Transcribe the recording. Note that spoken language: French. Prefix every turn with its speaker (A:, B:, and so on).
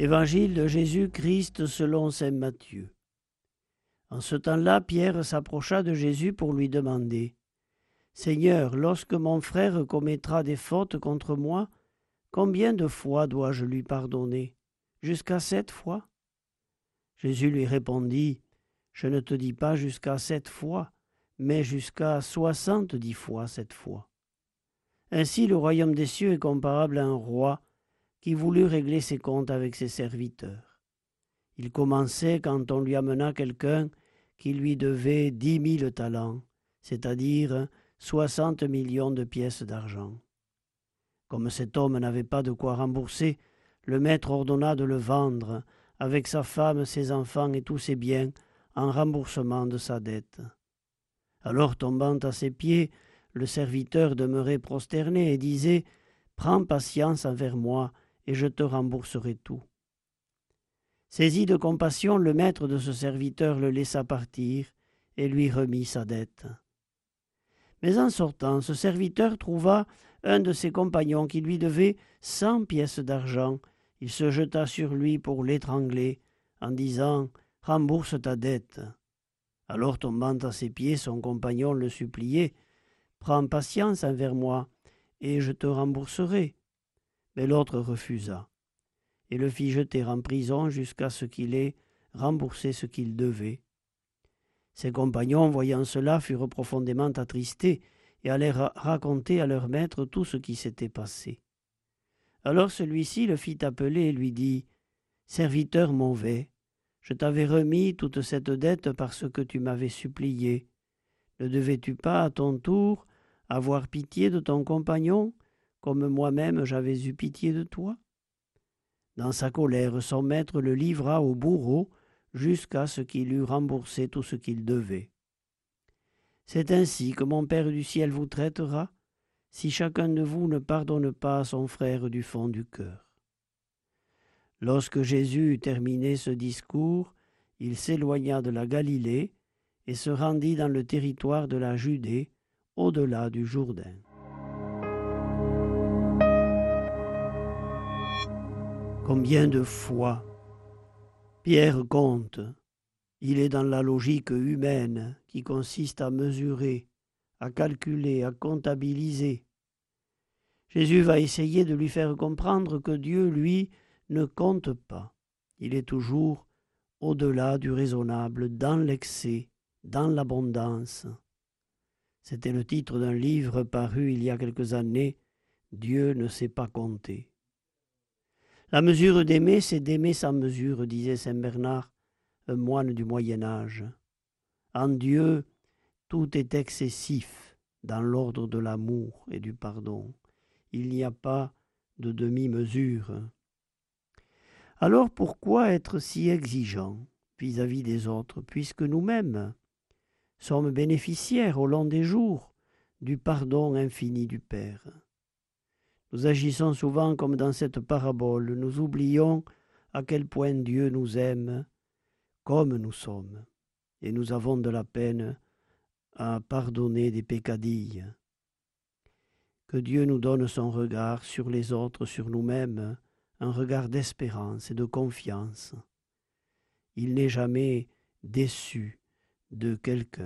A: Évangile de Jésus-Christ selon saint Matthieu. En ce temps-là, Pierre s'approcha de Jésus pour lui demander Seigneur, lorsque mon frère commettra des fautes contre moi, combien de fois dois-je lui pardonner? Jusqu'à sept fois? Jésus lui répondit Je ne te dis pas jusqu'à sept fois, mais jusqu'à soixante-dix fois sept fois. Ainsi le royaume des cieux est comparable à un roi qui voulut régler ses comptes avec ses serviteurs. Il commençait quand on lui amena quelqu'un qui lui devait dix mille talents, c'est-à-dire soixante millions de pièces d'argent. Comme cet homme n'avait pas de quoi rembourser, le maître ordonna de le vendre, avec sa femme, ses enfants et tous ses biens, en remboursement de sa dette. Alors tombant à ses pieds, le serviteur demeurait prosterné et disait Prends patience envers moi, et je te rembourserai tout. Saisi de compassion, le maître de ce serviteur le laissa partir et lui remit sa dette. Mais en sortant, ce serviteur trouva un de ses compagnons qui lui devait cent pièces d'argent. Il se jeta sur lui pour l'étrangler, en disant Rembourse ta dette. Alors tombant à ses pieds, son compagnon le suppliait Prends patience envers moi, et je te rembourserai. Mais l'autre refusa, et le fit jeter en prison jusqu'à ce qu'il ait remboursé ce qu'il devait. Ses compagnons, voyant cela, furent profondément attristés et allèrent raconter à leur maître tout ce qui s'était passé. Alors celui-ci le fit appeler et lui dit Serviteur mauvais, je t'avais remis toute cette dette parce que tu m'avais supplié. Ne devais-tu pas, à ton tour, avoir pitié de ton compagnon? Comme moi-même j'avais eu pitié de toi Dans sa colère, son maître le livra au bourreau jusqu'à ce qu'il eût remboursé tout ce qu'il devait. C'est ainsi que mon Père du ciel vous traitera, si chacun de vous ne pardonne pas à son frère du fond du cœur. Lorsque Jésus eut terminé ce discours, il s'éloigna de la Galilée et se rendit dans le territoire de la Judée, au-delà du Jourdain. Combien de fois Pierre compte. Il est dans la logique humaine qui consiste à mesurer, à calculer, à comptabiliser. Jésus va essayer de lui faire comprendre que Dieu, lui, ne compte pas. Il est toujours au-delà du raisonnable, dans l'excès, dans l'abondance. C'était le titre d'un livre paru il y a quelques années, Dieu ne sait pas compter. La mesure d'aimer, c'est d'aimer sans mesure, disait saint Bernard, un moine du Moyen Âge. En Dieu, tout est excessif dans l'ordre de l'amour et du pardon. Il n'y a pas de demi-mesure. Alors pourquoi être si exigeant vis-à-vis des autres, puisque nous-mêmes sommes bénéficiaires au long des jours du pardon infini du Père? Nous agissons souvent comme dans cette parabole, nous oublions à quel point Dieu nous aime comme nous sommes, et nous avons de la peine à pardonner des pécadilles. Que Dieu nous donne son regard sur les autres, sur nous-mêmes, un regard d'espérance et de confiance. Il n'est jamais déçu de quelqu'un.